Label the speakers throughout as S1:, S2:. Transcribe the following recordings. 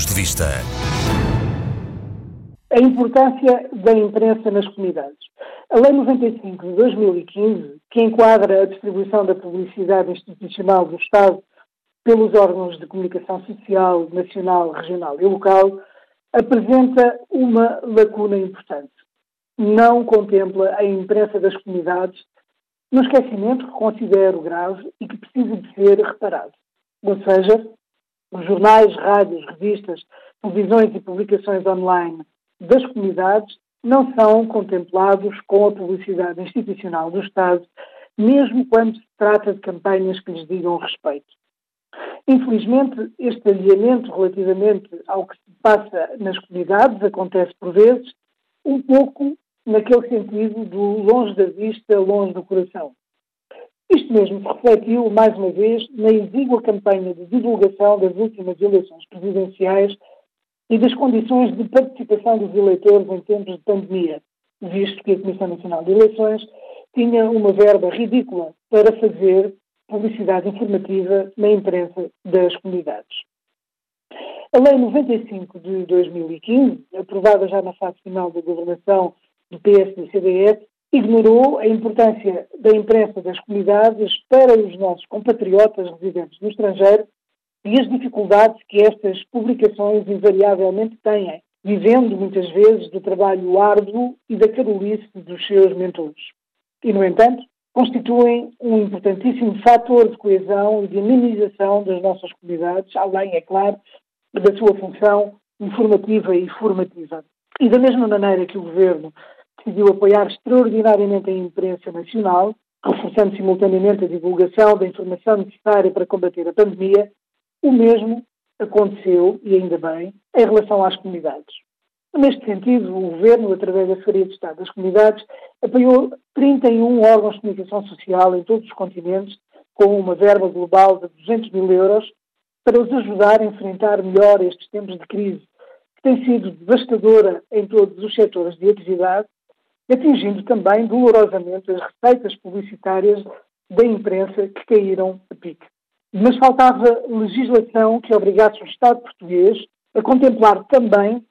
S1: Pontos de Vista.
S2: A importância da imprensa nas comunidades. A Lei 95 de 2015, que enquadra a distribuição da publicidade institucional do Estado pelos órgãos de comunicação social, nacional, regional e local, apresenta uma lacuna importante. Não contempla a imprensa das comunidades no esquecimento que considero grave e que precisa de ser reparado. Ou seja, os jornais, rádios, revistas, televisões e publicações online das comunidades não são contemplados com a publicidade institucional do Estado, mesmo quando se trata de campanhas que lhes digam respeito. Infelizmente, este alinhamento relativamente ao que se passa nas comunidades acontece por vezes um pouco naquele sentido do longe da vista, longe do coração. Isto mesmo se refletiu, mais uma vez, na exígua campanha de divulgação das últimas eleições presidenciais e das condições de participação dos eleitores em tempos de pandemia, visto que a Comissão Nacional de Eleições tinha uma verba ridícula para fazer publicidade informativa na imprensa das comunidades. A Lei 95 de 2015, aprovada já na fase final da governação do PS e do CDS, ignorou a importância da imprensa das comunidades para os nossos compatriotas residentes no estrangeiro e as dificuldades que estas publicações invariavelmente têm, vivendo muitas vezes do trabalho árduo e da carolice dos seus mentores. E, no entanto, constituem um importantíssimo fator de coesão e de minimização das nossas comunidades, além, é claro, da sua função informativa e formativa. E da mesma maneira que o Governo decidiu apoiar extraordinariamente a imprensa nacional, reforçando simultaneamente a divulgação da informação necessária para combater a pandemia, o mesmo aconteceu, e ainda bem, em relação às comunidades. Neste sentido, o Governo, através da Secretaria de Estado das Comunidades, apoiou 31 órgãos de comunicação social em todos os continentes, com uma verba global de 200 mil euros, para os ajudar a enfrentar melhor estes tempos de crise, que tem sido devastadora em todos os setores de atividade, atingindo também dolorosamente as receitas publicitárias da imprensa que caíram a pique. Mas faltava legislação que obrigasse o Estado português a contemplar também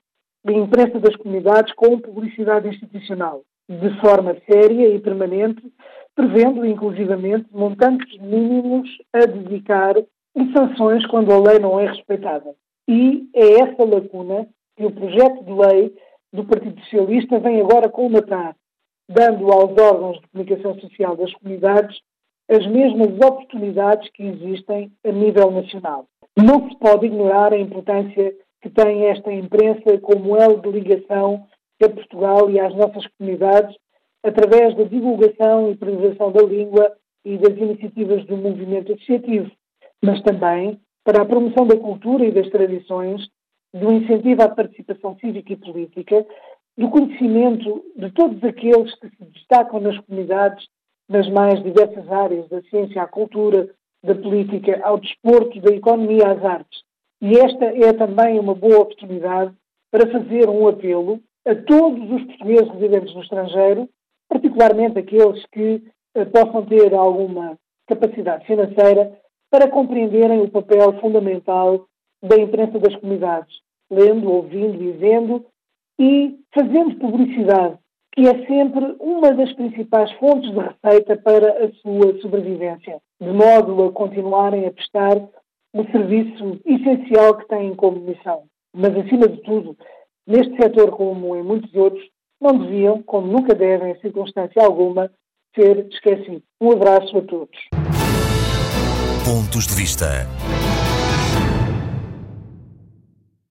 S2: a imprensa das comunidades com publicidade institucional, de forma séria e permanente, prevendo inclusivamente montantes mínimos a dedicar e sanções quando a lei não é respeitada. E é essa lacuna que o projeto de lei do Partido Socialista vem agora colmatar, dando aos órgãos de comunicação social das comunidades as mesmas oportunidades que existem a nível nacional. Não se pode ignorar a importância que tem esta imprensa como elo de ligação a Portugal e às nossas comunidades, através da divulgação e preservação da língua e das iniciativas do movimento associativo, mas também para a promoção da cultura e das tradições, do incentivo à participação cívica e política, do conhecimento de todos aqueles que se destacam nas comunidades nas mais diversas áreas, da ciência à cultura, da política ao desporto, da economia às artes. E esta é também uma boa oportunidade para fazer um apelo a todos os portugueses residentes no estrangeiro, particularmente aqueles que eh, possam ter alguma capacidade financeira, para compreenderem o papel fundamental da imprensa das comunidades, lendo, ouvindo vendo e fazendo publicidade, que é sempre uma das principais fontes de receita para a sua sobrevivência, de modo a continuarem a prestar o serviço essencial que têm como missão. Mas, acima de tudo, neste setor, como em muitos outros, não deviam, como nunca devem, em circunstância alguma, ser esquecidos. Um abraço a todos.
S1: Pontos de Vista.